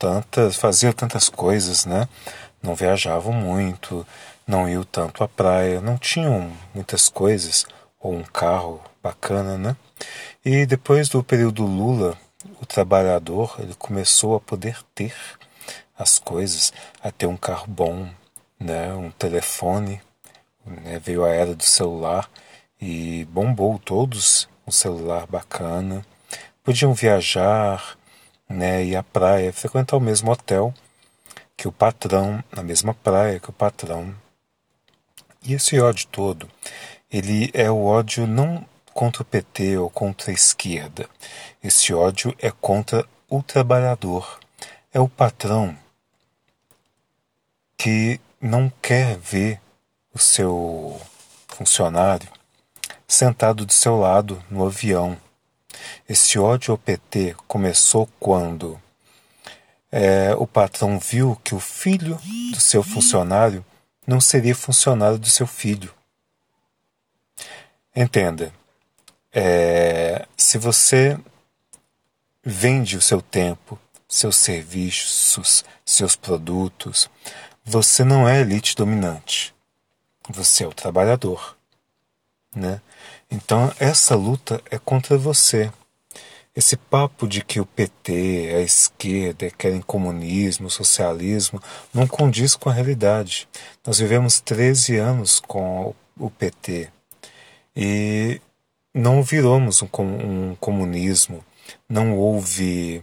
tantas, faziam tantas coisas, né? Não viajavam muito, não iam tanto à praia, não tinham muitas coisas, ou um carro bacana, né? E depois do período Lula, o trabalhador ele começou a poder ter as coisas, a ter um carro bom, né? Um telefone, né? veio a era do celular e bombou todos um celular bacana, podiam viajar, né? Ir à praia, frequentar o mesmo hotel que o patrão, na mesma praia que o patrão. E esse ódio todo, ele é o ódio não contra o PT ou contra a esquerda. Esse ódio é contra o trabalhador. É o patrão que não quer ver o seu funcionário sentado do seu lado no avião. Esse ódio ao PT começou quando é, o patrão viu que o filho do seu funcionário não seria funcionário do seu filho. Entenda, é, se você vende o seu tempo, seus serviços, seus produtos, você não é elite dominante. Você é o trabalhador, né? Então essa luta é contra você. Esse papo de que o PT, a esquerda querem comunismo, socialismo, não condiz com a realidade. Nós vivemos 13 anos com o PT e não viramos um, comunismo, não houve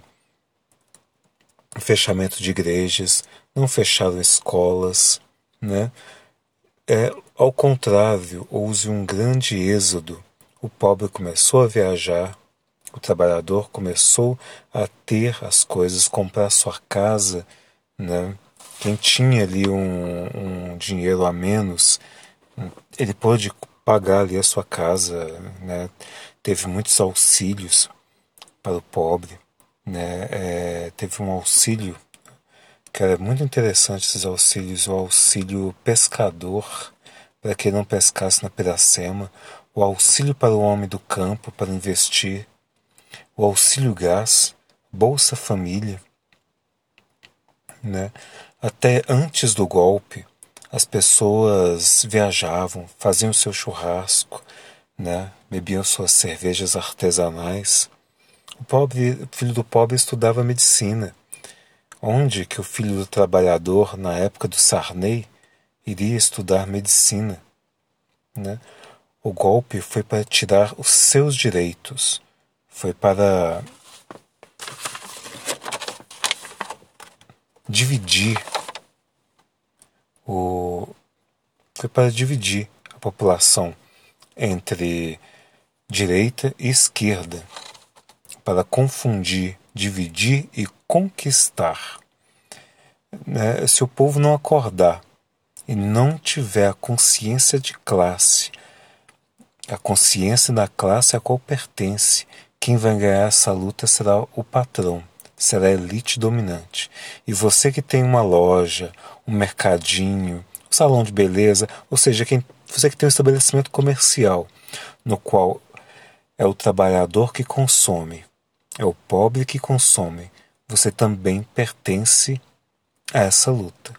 fechamento de igrejas, não fecharam escolas, né? É, ao contrário, houve um grande êxodo. O pobre começou a viajar, o trabalhador começou a ter as coisas, comprar sua casa, né? Quem tinha ali um, um dinheiro a menos, ele pôde pagar ali a sua casa, né? Teve muitos auxílios para o pobre, né? É, teve um auxílio que era muito interessante esses auxílios, o auxílio pescador para que não pescasse na Piracema, o auxílio para o homem do campo para investir, o auxílio gás, Bolsa Família, né? Até antes do golpe, as pessoas viajavam, faziam seu churrasco, né? bebiam suas cervejas artesanais. O pobre, o filho do pobre estudava medicina. Onde que o filho do trabalhador, na época do Sarney, iria estudar medicina? Né? O golpe foi para tirar os seus direitos, foi para dividir o foi para dividir a população entre direita e esquerda, para confundir, dividir e conquistar. Né? Se o povo não acordar e não tiver a consciência de classe, a consciência da classe a qual pertence, quem vai ganhar essa luta será o patrão será a elite dominante. E você que tem uma loja, um mercadinho, um salão de beleza, ou seja, quem, você que tem um estabelecimento comercial, no qual é o trabalhador que consome, é o pobre que consome, você também pertence a essa luta.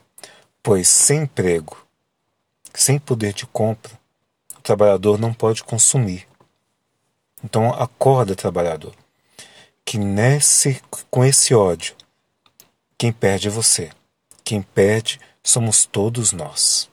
Pois sem emprego, sem poder de compra, o trabalhador não pode consumir. Então acorda, trabalhador que nesse com esse ódio, quem perde é você. Quem perde somos todos nós.